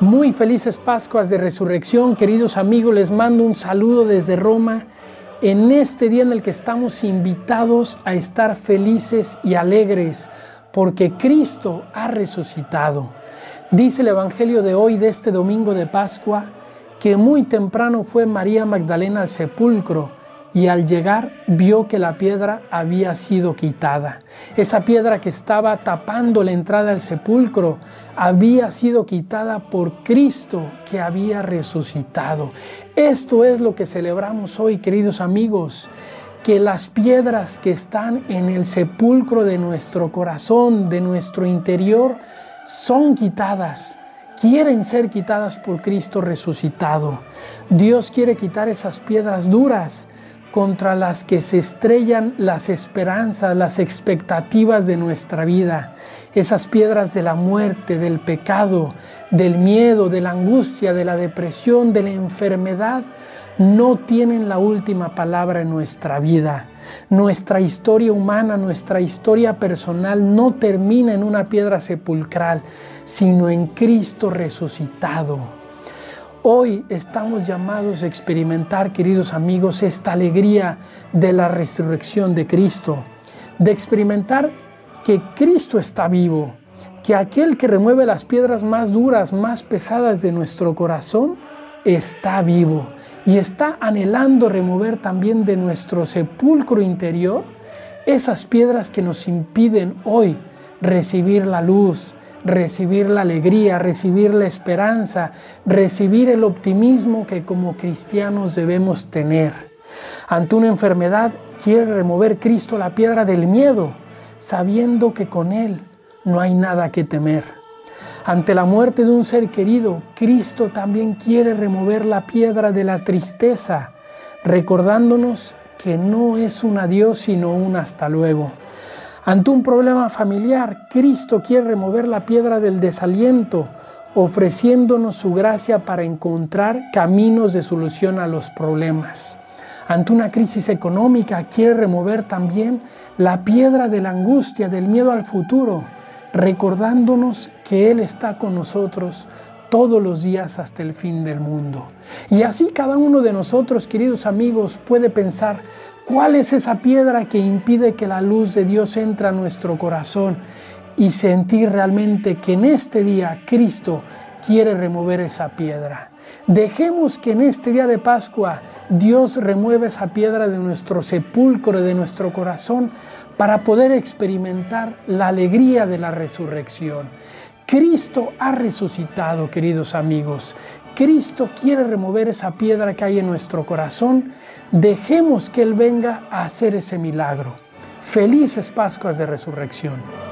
Muy felices Pascuas de Resurrección, queridos amigos, les mando un saludo desde Roma en este día en el que estamos invitados a estar felices y alegres porque Cristo ha resucitado. Dice el Evangelio de hoy, de este domingo de Pascua, que muy temprano fue María Magdalena al sepulcro y al llegar vio que la piedra había sido quitada. Esa piedra que estaba tapando la entrada al sepulcro había sido quitada por Cristo que había resucitado. Esto es lo que celebramos hoy, queridos amigos que las piedras que están en el sepulcro de nuestro corazón, de nuestro interior, son quitadas, quieren ser quitadas por Cristo resucitado. Dios quiere quitar esas piedras duras contra las que se estrellan las esperanzas, las expectativas de nuestra vida, esas piedras de la muerte, del pecado, del miedo, de la angustia, de la depresión, de la enfermedad, no tienen la última palabra en nuestra vida. Nuestra historia humana, nuestra historia personal no termina en una piedra sepulcral, sino en Cristo resucitado. Hoy estamos llamados a experimentar, queridos amigos, esta alegría de la resurrección de Cristo, de experimentar que Cristo está vivo, que aquel que remueve las piedras más duras, más pesadas de nuestro corazón, está vivo y está anhelando remover también de nuestro sepulcro interior esas piedras que nos impiden hoy recibir la luz, recibir la alegría, recibir la esperanza, recibir el optimismo que como cristianos debemos tener. Ante una enfermedad quiere remover Cristo la piedra del miedo, sabiendo que con Él no hay nada que temer. Ante la muerte de un ser querido, Cristo también quiere remover la piedra de la tristeza, recordándonos que no es un adiós sino un hasta luego. Ante un problema familiar, Cristo quiere remover la piedra del desaliento, ofreciéndonos su gracia para encontrar caminos de solución a los problemas. Ante una crisis económica, quiere remover también la piedra de la angustia, del miedo al futuro, recordándonos que Él está con nosotros todos los días hasta el fin del mundo. Y así cada uno de nosotros, queridos amigos, puede pensar, ¿Cuál es esa piedra que impide que la luz de Dios entre a nuestro corazón y sentir realmente que en este día Cristo quiere remover esa piedra? Dejemos que en este día de Pascua Dios remueva esa piedra de nuestro sepulcro, de nuestro corazón, para poder experimentar la alegría de la resurrección. Cristo ha resucitado, queridos amigos. Cristo quiere remover esa piedra que hay en nuestro corazón. Dejemos que Él venga a hacer ese milagro. Felices Pascuas de Resurrección.